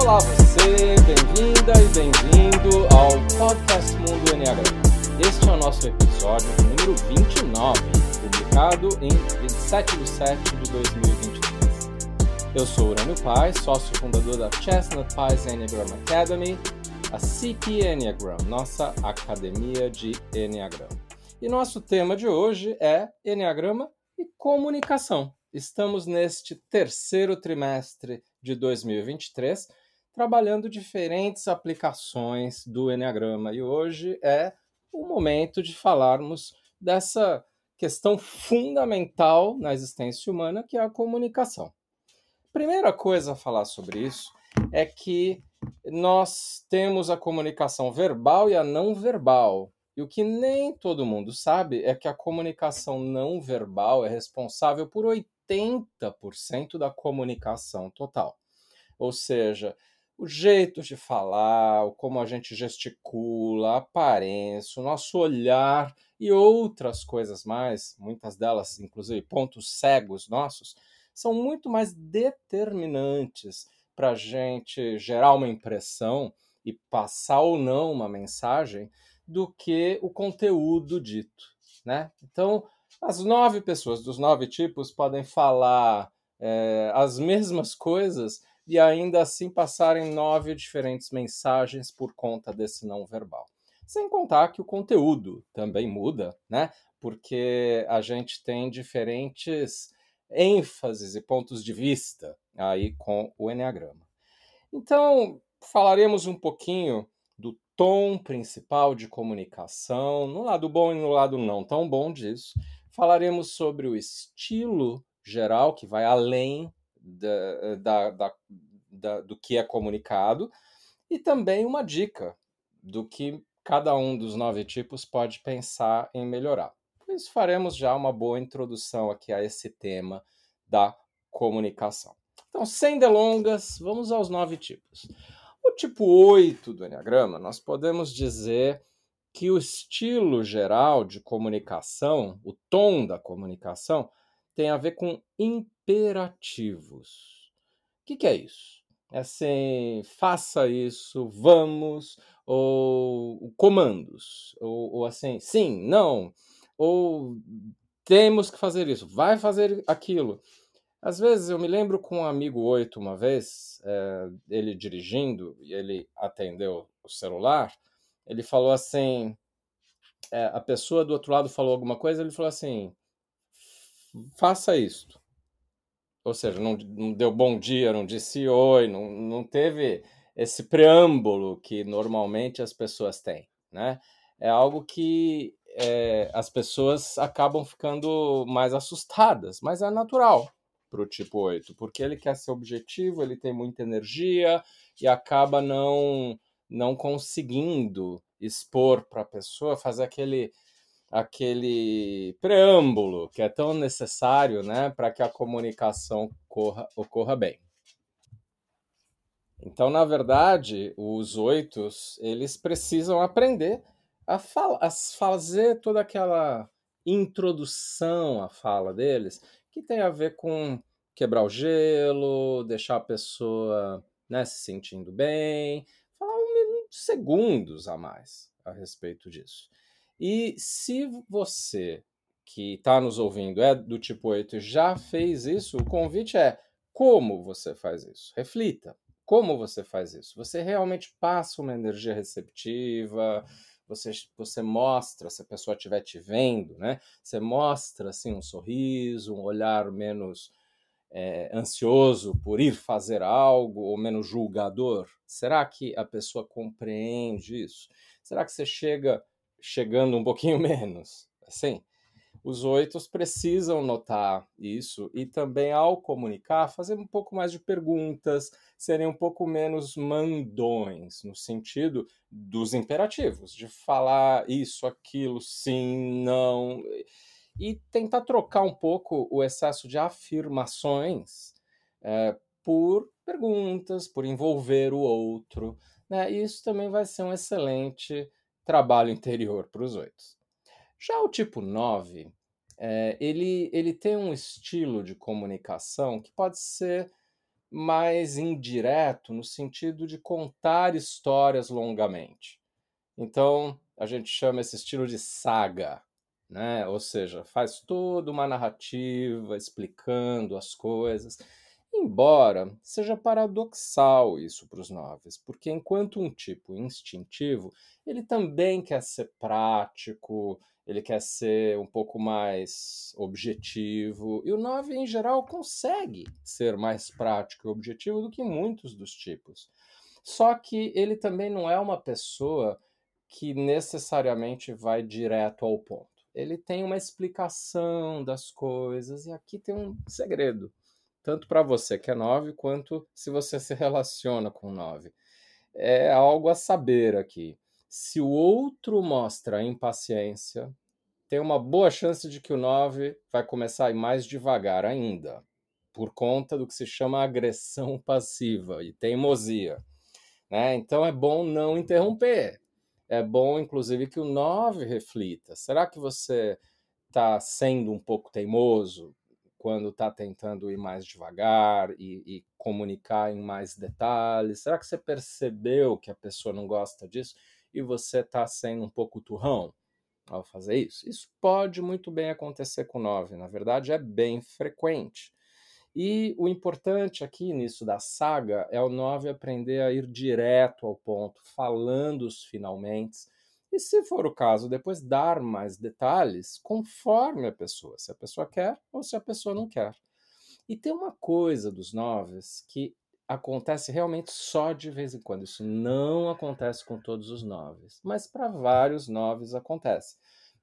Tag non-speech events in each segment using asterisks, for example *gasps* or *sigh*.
Olá você, bem-vinda e bem-vindo ao Podcast Mundo Enneagrama. Este é o nosso episódio número 29, publicado em 27 de 7 de 2023. Eu sou Urânio Paz, sócio fundador da Chestnut Pies Enneagram Academy, a CP Enneagram, nossa academia de Enneagram. E nosso tema de hoje é Enneagrama e comunicação. Estamos neste terceiro trimestre de 2023 trabalhando diferentes aplicações do Enneagrama e hoje é o momento de falarmos dessa questão fundamental na existência humana que é a comunicação. Primeira coisa a falar sobre isso é que nós temos a comunicação verbal e a não verbal. E o que nem todo mundo sabe é que a comunicação não verbal é responsável por 80% da comunicação total. Ou seja, o jeito de falar, como a gente gesticula, a aparência, o nosso olhar e outras coisas mais, muitas delas, inclusive pontos cegos nossos, são muito mais determinantes para a gente gerar uma impressão e passar ou não uma mensagem do que o conteúdo dito, né? Então, as nove pessoas dos nove tipos podem falar é, as mesmas coisas e ainda assim passarem nove diferentes mensagens por conta desse não verbal. Sem contar que o conteúdo também muda, né? Porque a gente tem diferentes ênfases e pontos de vista aí com o Enneagrama. Então, falaremos um pouquinho do tom principal de comunicação, no lado bom e no lado não tão bom disso. Falaremos sobre o estilo geral, que vai além da, da, da, da, do que é comunicado, e também uma dica do que cada um dos nove tipos pode pensar em melhorar. Por isso, faremos já uma boa introdução aqui a esse tema da comunicação. Então, sem delongas, vamos aos nove tipos. O tipo 8 do Enneagrama, nós podemos dizer que o estilo geral de comunicação, o tom da comunicação, tem a ver com imperativos. O que, que é isso? É assim, faça isso, vamos, ou comandos, ou, ou assim, sim, não, ou temos que fazer isso, vai fazer aquilo. Às vezes eu me lembro com um amigo oito uma vez, é, ele dirigindo e ele atendeu o celular, ele falou assim, é, a pessoa do outro lado falou alguma coisa, ele falou assim, faça isto. Ou seja, não, não deu bom dia, não disse oi, não, não teve esse preâmbulo que normalmente as pessoas têm, né? É algo que é, as pessoas acabam ficando mais assustadas, mas é natural para o tipo 8, porque ele quer ser objetivo, ele tem muita energia e acaba não, não conseguindo expor para a pessoa, fazer aquele, aquele preâmbulo que é tão necessário né, para que a comunicação corra, ocorra bem. Então, na verdade, os oitos eles precisam aprender a, fala, a fazer toda aquela introdução à fala deles que tem a ver com quebrar o gelo, deixar a pessoa né, se sentindo bem, falar um segundos a mais a respeito disso. E se você que está nos ouvindo é do tipo 8 e já fez isso, o convite é como você faz isso? Reflita. Como você faz isso? Você realmente passa uma energia receptiva, você, você mostra, se a pessoa estiver te vendo, né? Você mostra assim um sorriso, um olhar menos é, ansioso por ir fazer algo ou menos julgador? Será que a pessoa compreende isso? Será que você chega chegando um pouquinho *laughs* menos? Assim, os oitos precisam notar isso e também, ao comunicar, fazer um pouco mais de perguntas, serem um pouco menos mandões, no sentido dos imperativos, de falar isso, aquilo, sim, não, e tentar trocar um pouco o excesso de afirmações é, por perguntas, por envolver o outro. Né? E isso também vai ser um excelente trabalho interior para os oito. Já o tipo 9, é, ele, ele tem um estilo de comunicação que pode ser mais indireto no sentido de contar histórias longamente. Então, a gente chama esse estilo de saga, né? Ou seja, faz toda uma narrativa explicando as coisas. Embora seja paradoxal isso para os noves, porque enquanto um tipo instintivo, ele também quer ser prático, ele quer ser um pouco mais objetivo, e o 9 em geral consegue ser mais prático e objetivo do que muitos dos tipos. Só que ele também não é uma pessoa que necessariamente vai direto ao ponto. Ele tem uma explicação das coisas, e aqui tem um segredo, tanto para você que é 9, quanto se você se relaciona com 9. É algo a saber aqui. Se o outro mostra impaciência, tem uma boa chance de que o 9 vai começar a ir mais devagar ainda, por conta do que se chama agressão passiva e teimosia. Né? Então é bom não interromper é bom, inclusive, que o 9 reflita. Será que você está sendo um pouco teimoso quando está tentando ir mais devagar e, e, comunicar em mais detalhes? Será que você percebeu que a pessoa não gosta disso e você está sendo um pouco turrão ao fazer isso? Isso pode muito bem acontecer com 9. Na verdade, é bem frequente. E o importante aqui nisso da saga é o 9 aprender a ir direto ao ponto, falando os finalmente. E se for o caso, depois dar mais detalhes conforme a pessoa, se a pessoa quer ou se a pessoa não quer. E tem uma coisa dos noves que acontece realmente só de vez em quando. Isso não acontece com todos os noves, mas para vários noves acontece,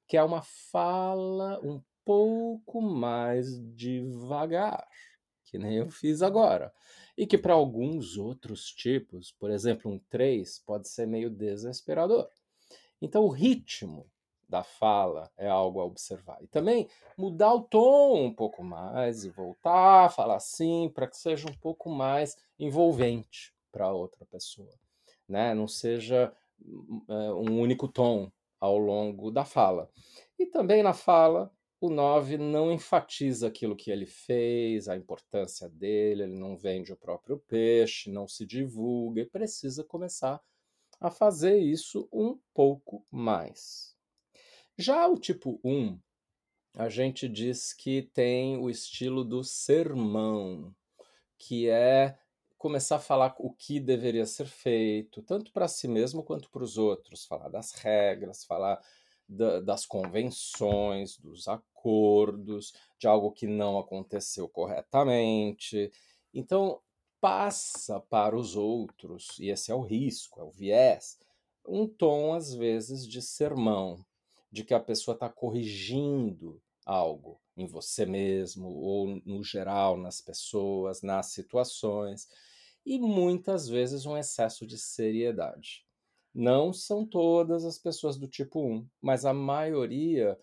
que é uma fala um pouco mais devagar que nem eu fiz agora. E que para alguns outros tipos, por exemplo, um 3, pode ser meio desesperador. Então, o ritmo da fala é algo a observar. E também mudar o tom um pouco mais e voltar a falar assim para que seja um pouco mais envolvente para outra pessoa. Né? Não seja é, um único tom ao longo da fala. E também na fala, o 9 não enfatiza aquilo que ele fez, a importância dele, ele não vende o próprio peixe, não se divulga e precisa começar a fazer isso um pouco mais. Já o tipo 1, a gente diz que tem o estilo do sermão, que é começar a falar o que deveria ser feito, tanto para si mesmo quanto para os outros, falar das regras, falar da, das convenções, dos acordos, de algo que não aconteceu corretamente. Então, passa para os outros, e esse é o risco, é o viés, um tom, às vezes, de sermão, de que a pessoa está corrigindo algo em você mesmo, ou no geral, nas pessoas, nas situações, e muitas vezes um excesso de seriedade. Não são todas as pessoas do tipo 1, mas a maioria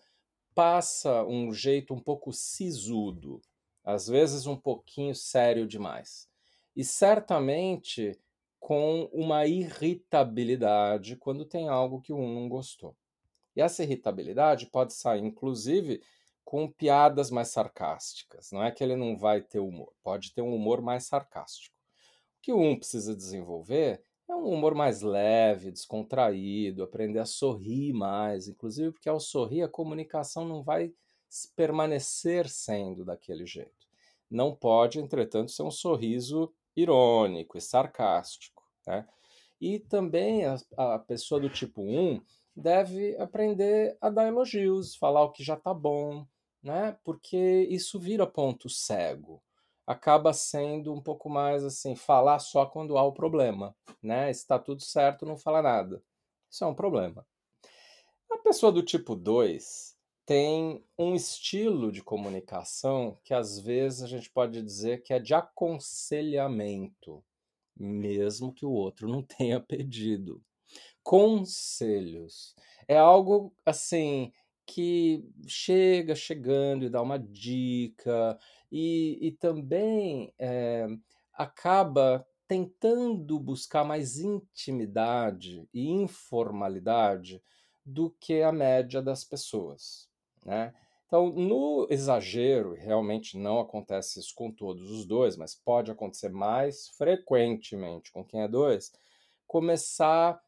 passa um jeito um pouco sisudo, às vezes um pouquinho sério demais. E certamente com uma irritabilidade quando tem algo que 1 não gostou. E essa irritabilidade pode sair, inclusive, com piadas mais sarcásticas. Não é que ele não vai ter humor, pode ter um humor mais sarcástico. O que 1 precisa desenvolver é um humor mais leve, descontraído, aprender a sorrir mais, inclusive porque ao sorrir a comunicação não vai permanecer sendo daquele jeito. Não pode, entretanto, ser um sorriso irônico e sarcástico. Né? E também a, a pessoa do tipo 1 deve aprender a dar elogios, falar o que já está bom, né? porque isso vira ponto cego acaba sendo um pouco mais assim, falar só quando há o problema, né? Está tudo certo, não fala nada. Isso é um problema. A pessoa do tipo 2 tem um estilo de comunicação que às vezes a gente pode dizer que é de aconselhamento, mesmo que o outro não tenha pedido. Conselhos. É algo assim que chega chegando e dá uma dica, e, e também é, acaba tentando buscar mais intimidade e informalidade do que a média das pessoas. Né? Então, no exagero, realmente não acontece isso com todos os dois, mas pode acontecer mais frequentemente com quem é dois, começar,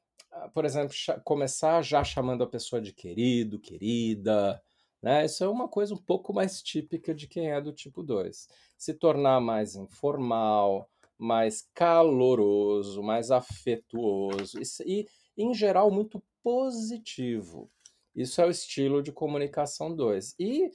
por exemplo, começar já chamando a pessoa de querido, querida, né? Isso é uma coisa um pouco mais típica de quem é do tipo 2. Se tornar mais informal, mais caloroso, mais afetuoso e, em geral, muito positivo. Isso é o estilo de comunicação 2. E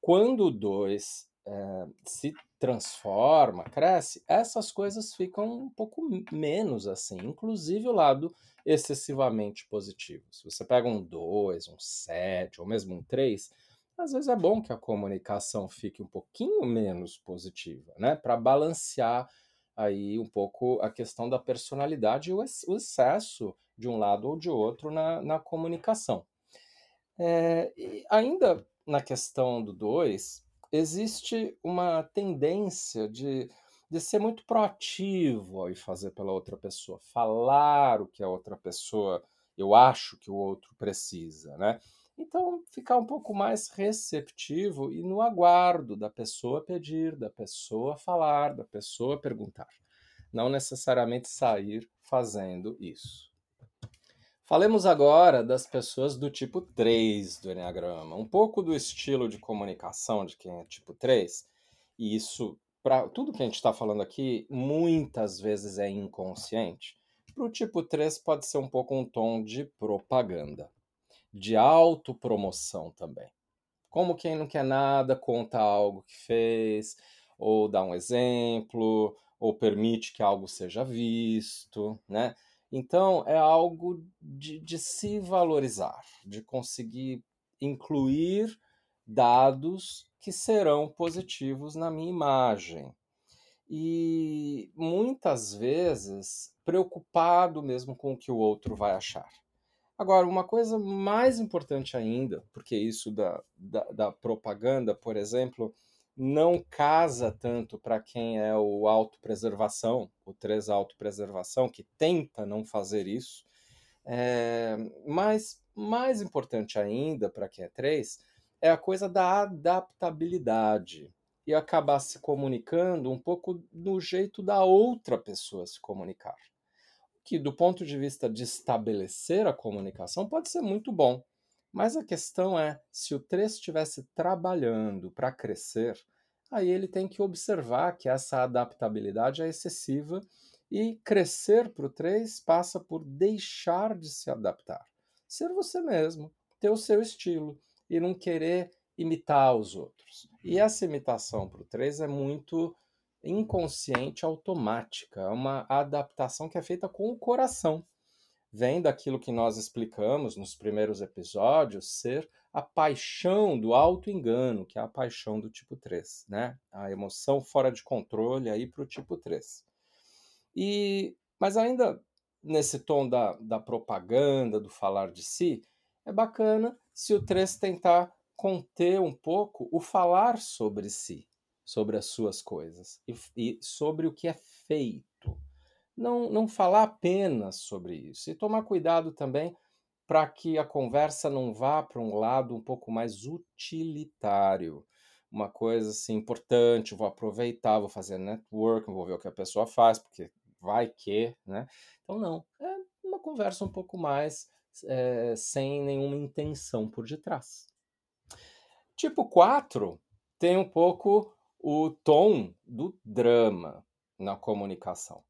quando o 2 é, se transforma, cresce, essas coisas ficam um pouco menos assim, inclusive o lado excessivamente positivo. Se você pega um 2, um 7 ou mesmo um 3, às vezes é bom que a comunicação fique um pouquinho menos positiva, né? Para balancear aí um pouco a questão da personalidade e o excesso de um lado ou de outro na, na comunicação. É, ainda na questão do 2, existe uma tendência de, de ser muito proativo ir fazer pela outra pessoa, falar o que a outra pessoa, eu acho que o outro precisa, né? Então, ficar um pouco mais receptivo e no aguardo da pessoa pedir, da pessoa falar, da pessoa perguntar. Não necessariamente sair fazendo isso. Falemos agora das pessoas do tipo 3 do Enneagrama, um pouco do estilo de comunicação de quem é tipo 3, e isso, para tudo que a gente está falando aqui, muitas vezes é inconsciente. Para o tipo 3 pode ser um pouco um tom de propaganda, de autopromoção também. Como quem não quer nada, conta algo que fez, ou dá um exemplo, ou permite que algo seja visto, né? Então, é algo de, de se valorizar, de conseguir incluir dados que serão positivos na minha imagem. E muitas vezes preocupado mesmo com o que o outro vai achar. Agora, uma coisa mais importante ainda, porque isso da, da, da propaganda, por exemplo, não casa tanto para quem é o autopreservação, o 3 autopreservação, que tenta não fazer isso. É, mas mais importante ainda para quem é 3 é a coisa da adaptabilidade e acabar se comunicando um pouco do jeito da outra pessoa se comunicar. Que, do ponto de vista de estabelecer a comunicação, pode ser muito bom. Mas a questão é, se o 3 estivesse trabalhando para crescer, aí ele tem que observar que essa adaptabilidade é excessiva e crescer para o 3 passa por deixar de se adaptar. Ser você mesmo, ter o seu estilo e não querer imitar os outros. E essa imitação para o 3 é muito inconsciente, automática, é uma adaptação que é feita com o coração vem daquilo que nós explicamos nos primeiros episódios ser a paixão do auto-engano, que é a paixão do tipo 3, né? A emoção fora de controle aí para o tipo 3. E, mas ainda nesse tom da, da propaganda, do falar de si, é bacana se o 3 tentar conter um pouco o falar sobre si, sobre as suas coisas e, e sobre o que é feito não, não falar apenas sobre isso e tomar cuidado também para que a conversa não vá para um lado um pouco mais utilitário. Uma coisa assim importante, vou aproveitar, vou fazer network, vou ver o que a pessoa faz, porque vai que, né? Então, não, é uma conversa um pouco mais é, sem nenhuma intenção por detrás. Tipo 4 tem um pouco o tom do drama na comunicação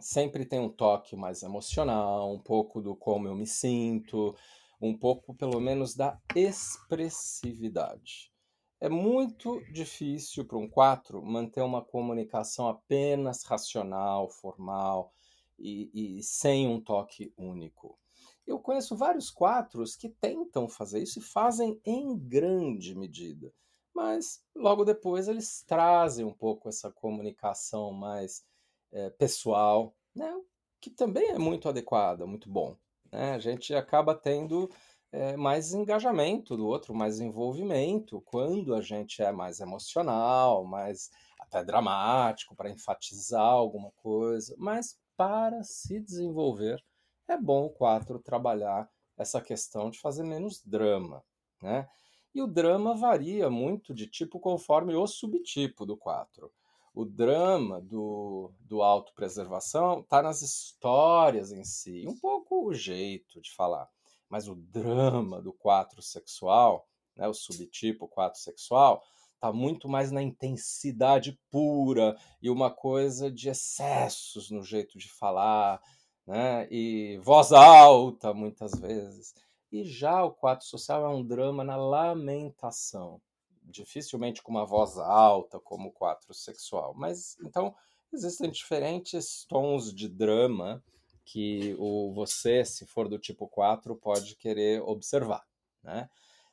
sempre tem um toque mais emocional, um pouco do como eu me sinto, um pouco pelo menos da expressividade. É muito difícil para um 4 manter uma comunicação apenas racional, formal e, e sem um toque único. Eu conheço vários quatros que tentam fazer isso e fazem em grande medida, mas logo depois eles trazem um pouco essa comunicação mais é, pessoal, né, que também é muito adequada, muito bom. Né? A gente acaba tendo é, mais engajamento do outro, mais envolvimento, quando a gente é mais emocional, mais até dramático, para enfatizar alguma coisa, mas para se desenvolver, é bom o 4 trabalhar essa questão de fazer menos drama, né? E o drama varia muito de tipo conforme o subtipo do 4. O drama do, do autopreservação está nas histórias em si, um pouco o jeito de falar. Mas o drama do 4 sexual, né, o subtipo 4 sexual, está muito mais na intensidade pura e uma coisa de excessos no jeito de falar, né? E voz alta muitas vezes. E já o quadro social é um drama na lamentação, dificilmente com uma voz alta como o quadro sexual. Mas então existem diferentes tons de drama que o você, se for do tipo 4, pode querer observar, né?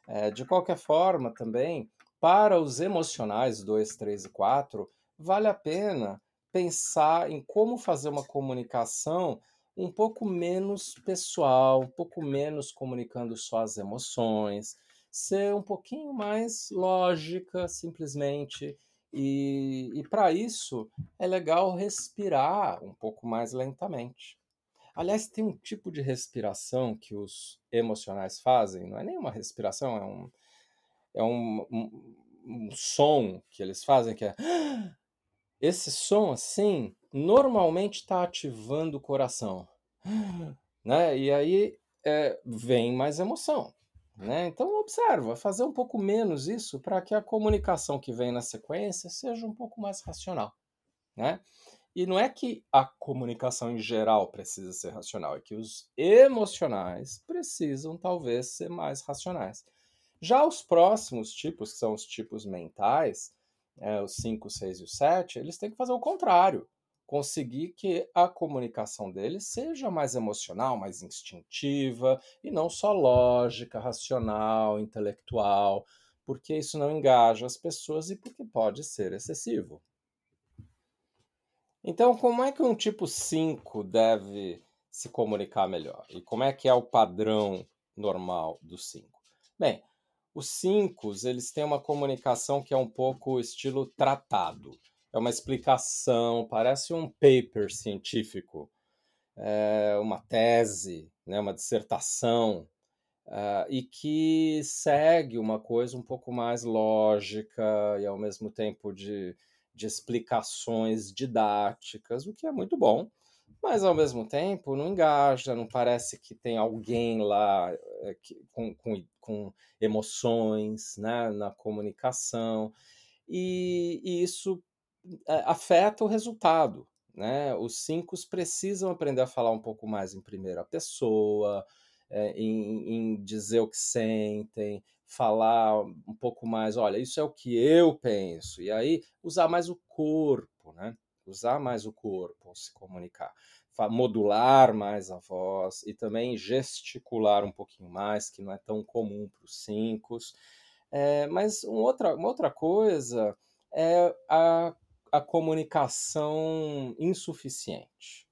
É, de qualquer forma, também, para os emocionais 2, 3 e 4, vale a pena pensar em como fazer uma comunicação um pouco menos pessoal, um pouco menos comunicando só as emoções, ser um pouquinho mais lógica, simplesmente. E, e para isso é legal respirar um pouco mais lentamente. Aliás, tem um tipo de respiração que os emocionais fazem, não é nenhuma respiração, é um, é um, um, um som que eles fazem que é. *gasps* Esse som assim normalmente está ativando o coração. *gasps* Né? E aí é, vem mais emoção. Né? Então, observa, fazer um pouco menos isso para que a comunicação que vem na sequência seja um pouco mais racional. Né? E não é que a comunicação em geral precisa ser racional, é que os emocionais precisam talvez ser mais racionais. Já os próximos tipos, que são os tipos mentais, é, os 5, 6 e o 7, eles têm que fazer o contrário. Conseguir que a comunicação deles seja mais emocional, mais instintiva e não só lógica, racional, intelectual, porque isso não engaja as pessoas e porque pode ser excessivo. Então, como é que um tipo 5 deve se comunicar melhor? E como é que é o padrão normal do 5? Bem, os 5, eles têm uma comunicação que é um pouco estilo tratado. É uma explicação, parece um paper científico, é uma tese, né, uma dissertação, uh, e que segue uma coisa um pouco mais lógica e ao mesmo tempo de, de explicações didáticas, o que é muito bom mas ao mesmo tempo não engaja, não parece que tem alguém lá é, que, com, com, com, emoções né, na comunicação, e, e isso afeta o resultado. Né? Os cinco precisam aprender a falar um pouco mais em primeira pessoa, é, em, em dizer o que sentem, falar um pouco mais, olha, isso é o que eu penso, e aí usar mais o corpo, né? usar mais o corpo ao se comunicar, modular mais a voz e também gesticular um pouquinho mais, que não é tão comum para os cinco. É, mas uma outra, uma outra coisa é a, a comunicação insuficiente.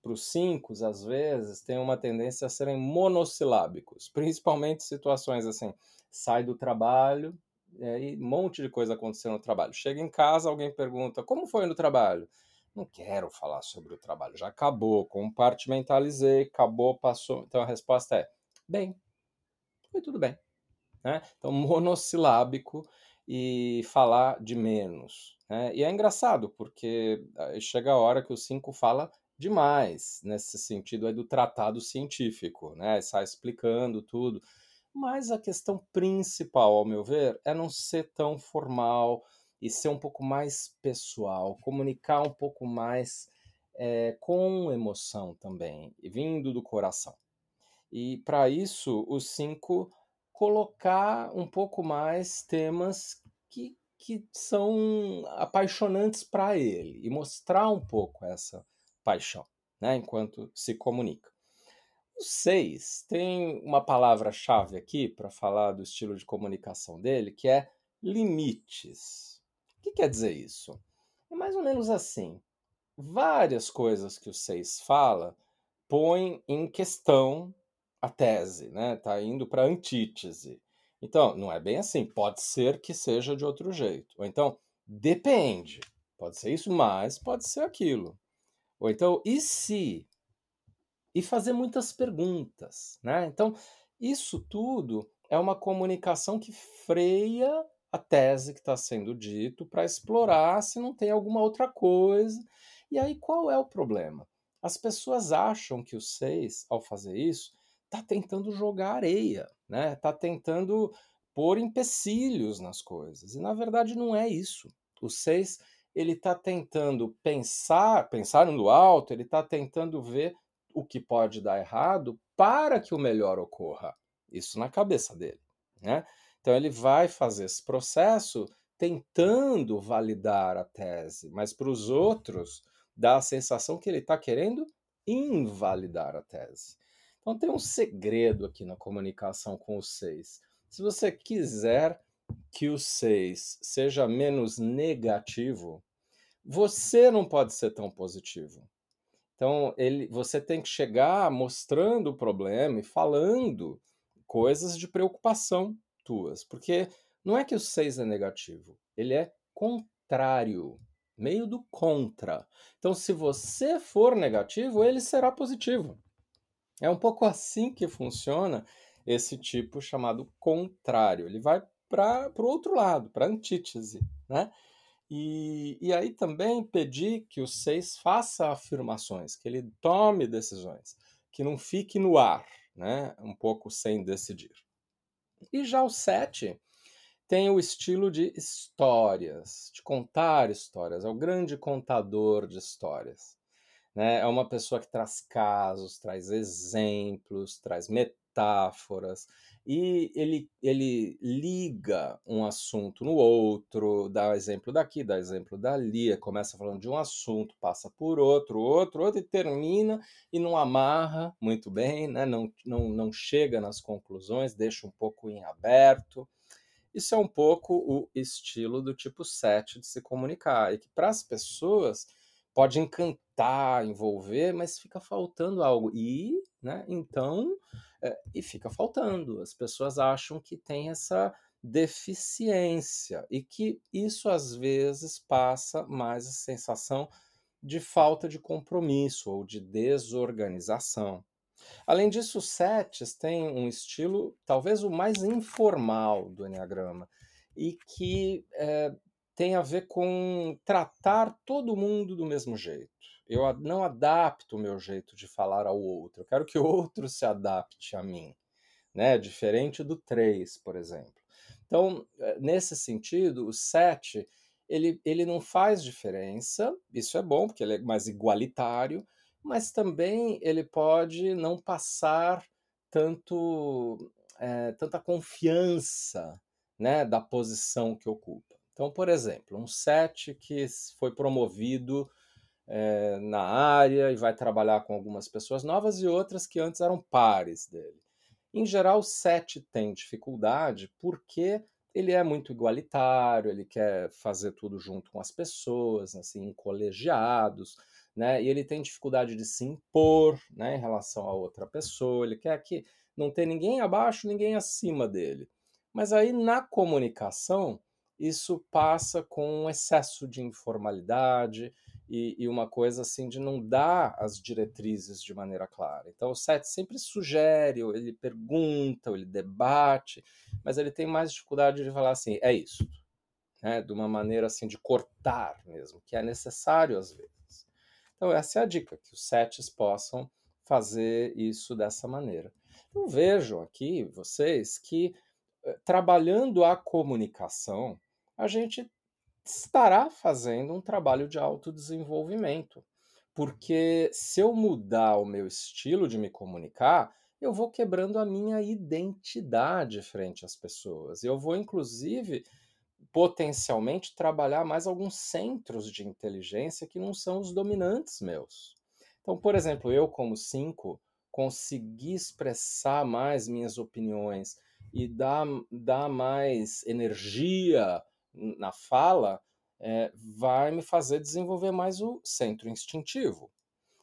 Para os cinco, às vezes, tem uma tendência a serem monossilábicos, principalmente situações assim, sai do trabalho, e um monte de coisa acontecendo no trabalho. Chega em casa, alguém pergunta: como foi no trabalho? Não quero falar sobre o trabalho, já acabou, compartimentalizei, acabou, passou. Então a resposta é: bem, foi tudo bem. Né? Então, monossilábico e falar de menos. Né? E é engraçado, porque chega a hora que o 5 fala demais, nesse sentido aí do tratado científico, né? sai explicando tudo. Mas a questão principal, ao meu ver, é não ser tão formal e ser um pouco mais pessoal, comunicar um pouco mais é, com emoção também, vindo do coração. E para isso, os cinco colocar um pouco mais temas que, que são apaixonantes para ele e mostrar um pouco essa paixão, né, enquanto se comunica. O 6 tem uma palavra-chave aqui para falar do estilo de comunicação dele, que é limites. O que quer dizer isso? É mais ou menos assim. Várias coisas que o 6 fala põem em questão a tese, né? Tá indo para antítese. Então, não é bem assim. Pode ser que seja de outro jeito. Ou então, depende. Pode ser isso, mas pode ser aquilo. Ou então, e se? e fazer muitas perguntas, né? Então, isso tudo é uma comunicação que freia a tese que está sendo dito para explorar se não tem alguma outra coisa. E aí qual é o problema? As pessoas acham que o 6, ao fazer isso, está tentando jogar areia, né? Está tentando pôr empecilhos nas coisas. E na verdade não é isso. O 6 ele está tentando pensar, pensar no alto, ele está tentando ver o que pode dar errado para que o melhor ocorra. Isso na cabeça dele. Né? Então ele vai fazer esse processo tentando validar a tese, mas para os outros dá a sensação que ele está querendo invalidar a tese. Então tem um segredo aqui na comunicação com os seis. Se você quiser que o 6 seja menos negativo, você não pode ser tão positivo. Então, ele, você tem que chegar mostrando o problema e falando coisas de preocupação tuas, porque não é que o 6 é negativo, ele é contrário, meio do contra. Então, se você for negativo, ele será positivo. É um pouco assim que funciona esse tipo chamado contrário. Ele vai para o outro lado, para a antítese, né? E, e aí também pedir que o seis faça afirmações, que ele tome decisões, que não fique no ar, né? Um pouco sem decidir. E já o sete tem o estilo de histórias, de contar histórias, é o grande contador de histórias. Né? É uma pessoa que traz casos, traz exemplos, traz metáforas, e ele, ele liga um assunto no outro, dá exemplo daqui, dá exemplo dali, começa falando de um assunto, passa por outro, outro, outro, e termina e não amarra muito bem, né? não, não, não chega nas conclusões, deixa um pouco em aberto. Isso é um pouco o estilo do tipo 7 de se comunicar, e que para as pessoas pode encantar, envolver, mas fica faltando algo. E, né, então, é, e fica faltando. As pessoas acham que tem essa deficiência e que isso às vezes passa mais a sensação de falta de compromisso ou de desorganização. Além disso, os setes têm um estilo talvez o mais informal do Enneagrama e que é, tem a ver com tratar todo mundo do mesmo jeito. Eu não adapto o meu jeito de falar ao outro. Eu quero que o outro se adapte a mim, né? Diferente do 3, por exemplo. Então, eh, nesse sentido, o 7 ele, ele não faz diferença, isso é bom, porque ele é mais igualitário, mas também ele pode não passar tanto, é, tanta confiança né, da posição que ocupa. Então, por exemplo, um set que foi promovido é, na área e vai trabalhar com algumas pessoas novas e outras que antes eram pares dele. Em geral, o set tem dificuldade porque ele é muito igualitário, ele quer fazer tudo junto com as pessoas, assim, colegiados, né? E ele tem dificuldade de se impor, né, em relação a outra pessoa. Ele quer que não tenha ninguém abaixo, ninguém acima dele. Mas aí na comunicação isso passa com um excesso de informalidade e, e, uma coisa assim de não dar as diretrizes de maneira clara. Então o SET sempre sugere, ele pergunta, ele debate, mas ele tem mais dificuldade de falar assim, é isso, né? de uma maneira assim de cortar mesmo, que é necessário às vezes. Então essa é a dica, que os SETs possam fazer isso dessa maneira. Então vejam aqui, vocês, que eh, trabalhando a comunicação, a gente estará fazendo um trabalho de autodesenvolvimento. Porque se eu mudar o meu estilo de me comunicar, eu vou quebrando a minha identidade frente às pessoas. Eu vou, inclusive, potencialmente trabalhar mais alguns centros de inteligência que não são os dominantes meus. Então, por exemplo, eu, como cinco, consegui expressar mais minhas opiniões e dar, dar mais energia na fala é, vai me fazer desenvolver mais o centro instintivo.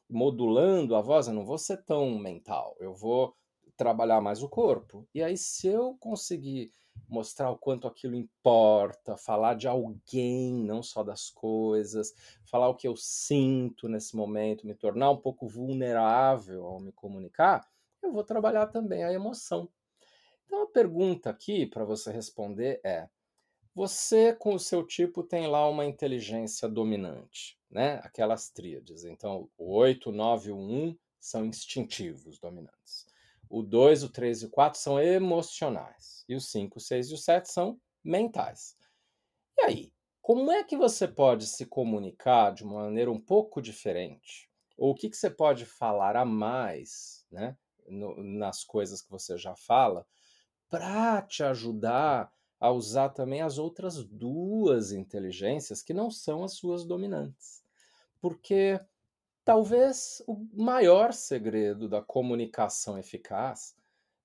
Modulando a voz, eu não vou ser tão mental, eu vou trabalhar mais o corpo. E aí, se eu conseguir mostrar o quanto aquilo importa, falar de alguém, não só das coisas, falar o que eu sinto nesse momento, me tornar um pouco vulnerável ao me comunicar, eu vou trabalhar também a emoção. Então a pergunta aqui para você responder é: você com o seu tipo tem lá uma inteligência dominante, né? Aquelas tríades. Então, o 8, o 9 e o 1 são instintivos dominantes. O 2, o 3 e o 4 são emocionais. E o 5, o 6 e o 7 são mentais. E aí, como é que você pode se comunicar de uma maneira um pouco diferente? Ou o que, que você pode falar a mais, né, no, nas coisas que você já fala, para te ajudar a usar também as outras duas inteligências que não são as suas dominantes? Porque talvez o maior segredo da comunicação eficaz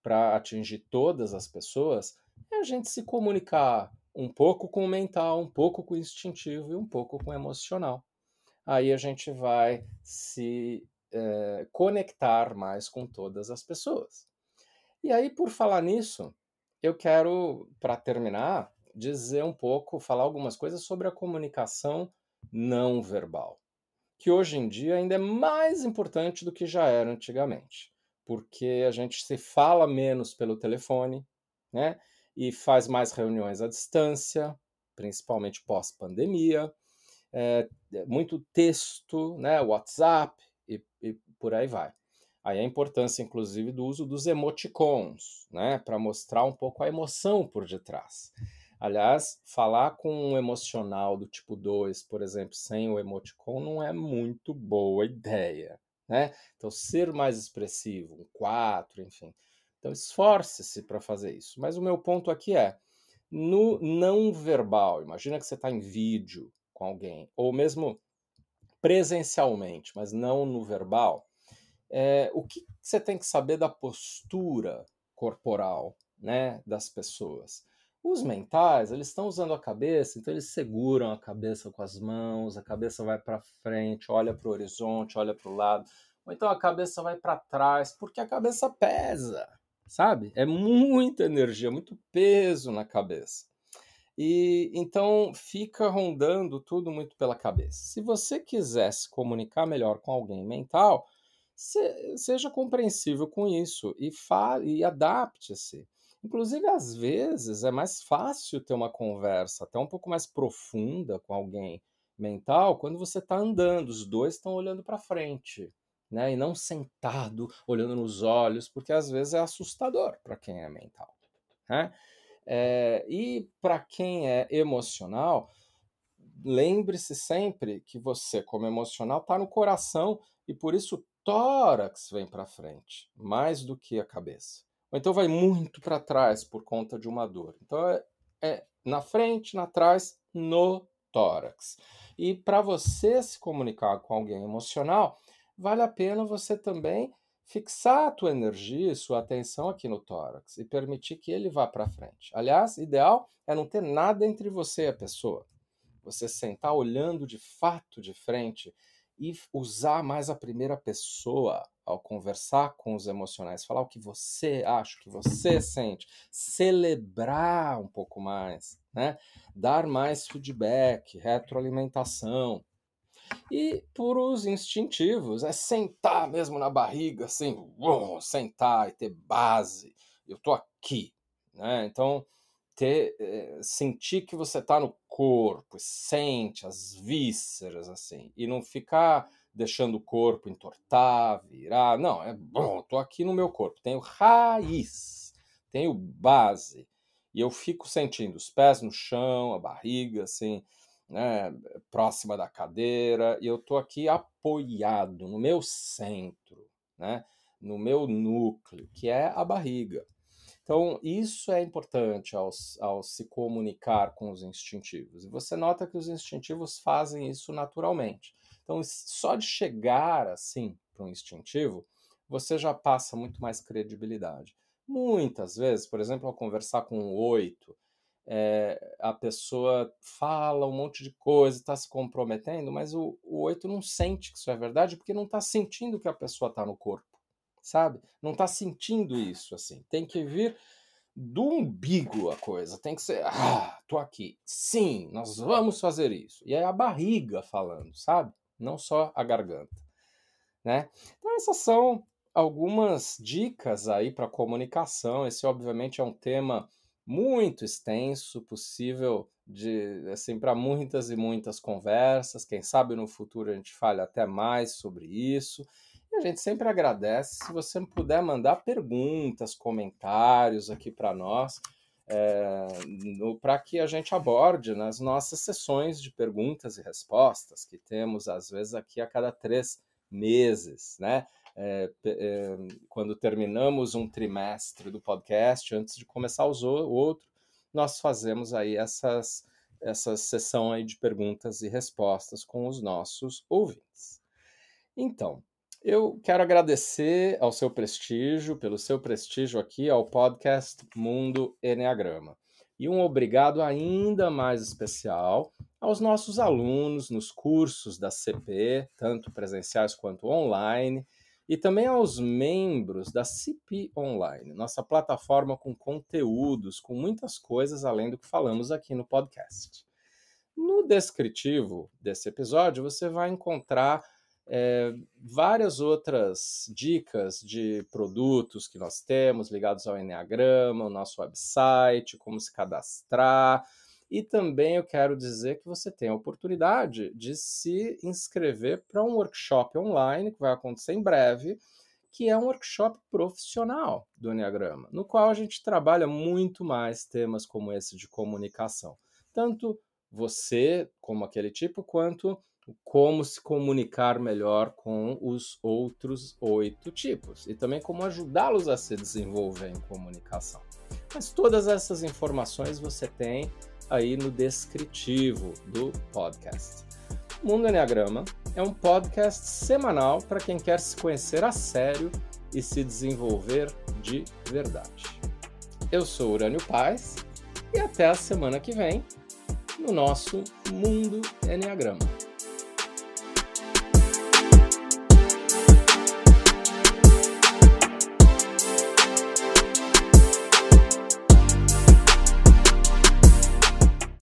para atingir todas as pessoas é a gente se comunicar um pouco com o mental, um pouco com o instintivo e um pouco com o emocional. Aí a gente vai se é, conectar mais com todas as pessoas. E aí, por falar nisso, eu quero, para terminar, dizer um pouco, falar algumas coisas sobre a comunicação não verbal, que hoje em dia ainda é mais importante do que já era antigamente, porque a gente se fala menos pelo telefone, né? e faz mais reuniões à distância, principalmente pós-pandemia, é, muito texto, né, WhatsApp e, e, por aí vai. Aí a importância, inclusive, do uso dos emoticons, né, para mostrar um pouco a emoção por detrás. Aliás, falar com um emocional do tipo 2, por exemplo, sem o emoticon, não é muito boa ideia. Né? Então, ser mais expressivo, um 4, enfim, então esforce-se para fazer isso. Mas o meu ponto aqui é no não verbal. Imagina que você está em vídeo com alguém, ou mesmo presencialmente, mas não no verbal. É, o que você tem que saber da postura corporal né, das pessoas? Os mentais, eles estão usando a cabeça, então eles seguram a cabeça com as mãos, a cabeça vai para frente, olha para o horizonte, olha para o lado, ou então a cabeça vai para trás, porque a cabeça pesa sabe? É muita energia, muito peso na cabeça. E então fica rondando tudo muito pela cabeça. Se você quiser se comunicar melhor com alguém mental, se, seja compreensível com isso e, e adapte-se. Inclusive, às vezes, é mais fácil ter uma conversa até um pouco mais profunda com alguém mental quando você está andando, os dois estão olhando para frente né? E não sentado, olhando nos olhos, porque às vezes é assustador para quem é mental. Né? É, e para quem é emocional, lembre-se sempre que você, como emocional, está no coração e por isso tórax vem para frente, mais do que a cabeça. Ou então vai muito para trás por conta de uma dor. Então é, é na frente, na trás, no tórax. E para você se comunicar com alguém emocional, vale a pena você também fixar a tua energia e sua atenção aqui no tórax e permitir que ele vá para frente. Aliás, ideal é não ter nada entre você e a pessoa. Você sentar olhando de fato de frente e usar mais a primeira pessoa ao conversar com os emocionais, falar o que você acha, o que você sente, celebrar um pouco mais, né? Dar mais feedback, retroalimentação, e puros instintivos, é sentar mesmo na barriga, assim, uh, sentar e ter base. Eu tô aqui, né? Então, ter, é, sentir que você tá no corpo, sente as vísceras, assim, e não ficar deixando o corpo entortar, virar. Não, é bom, tô aqui no meu corpo, tenho raiz, tenho base. E eu fico sentindo os pés no chão, a barriga, assim, né, próxima da cadeira, e eu estou aqui apoiado no meu centro, né, no meu núcleo, que é a barriga. Então, isso é importante ao, ao se comunicar com os instintivos. E você nota que os instintivos fazem isso naturalmente. Então, só de chegar assim para um instintivo, você já passa muito mais credibilidade. Muitas vezes, por exemplo, ao conversar com um oito, é, a pessoa fala um monte de coisa, está se comprometendo, mas o, o 8 não sente que isso é verdade porque não está sentindo que a pessoa está no corpo, sabe? Não está sentindo isso, assim. Tem que vir do umbigo a coisa, tem que ser, ah, tô aqui, sim, nós vamos fazer isso. E é a barriga falando, sabe? Não só a garganta, né? Então essas são algumas dicas aí para comunicação. Esse, obviamente, é um tema muito extenso, possível de assim para muitas e muitas conversas. Quem sabe no futuro a gente fale até mais sobre isso. E a gente sempre agradece se você puder mandar perguntas, comentários aqui para nós, é, para que a gente aborde nas nossas sessões de perguntas e respostas que temos às vezes aqui a cada três meses, né? É, é, quando terminamos um trimestre do podcast, antes de começar o outro, nós fazemos aí essas, essa sessão aí de perguntas e respostas com os nossos ouvintes. Então, eu quero agradecer ao seu prestígio, pelo seu prestígio aqui ao podcast Mundo Enneagrama. E um obrigado ainda mais especial aos nossos alunos nos cursos da CP, tanto presenciais quanto online, e também aos membros da CP Online, nossa plataforma com conteúdos, com muitas coisas além do que falamos aqui no podcast. No descritivo desse episódio, você vai encontrar é, várias outras dicas de produtos que nós temos ligados ao Enneagrama, o nosso website, como se cadastrar. E também eu quero dizer que você tem a oportunidade de se inscrever para um workshop online que vai acontecer em breve, que é um workshop profissional do Enneagrama, no qual a gente trabalha muito mais temas como esse de comunicação. Tanto você, como aquele tipo, quanto como se comunicar melhor com os outros oito tipos e também como ajudá-los a se desenvolver em comunicação. Mas todas essas informações você tem aí no descritivo do podcast. Mundo Enneagrama é um podcast semanal para quem quer se conhecer a sério e se desenvolver de verdade. Eu sou Urânio Paz e até a semana que vem no nosso Mundo Enneagrama.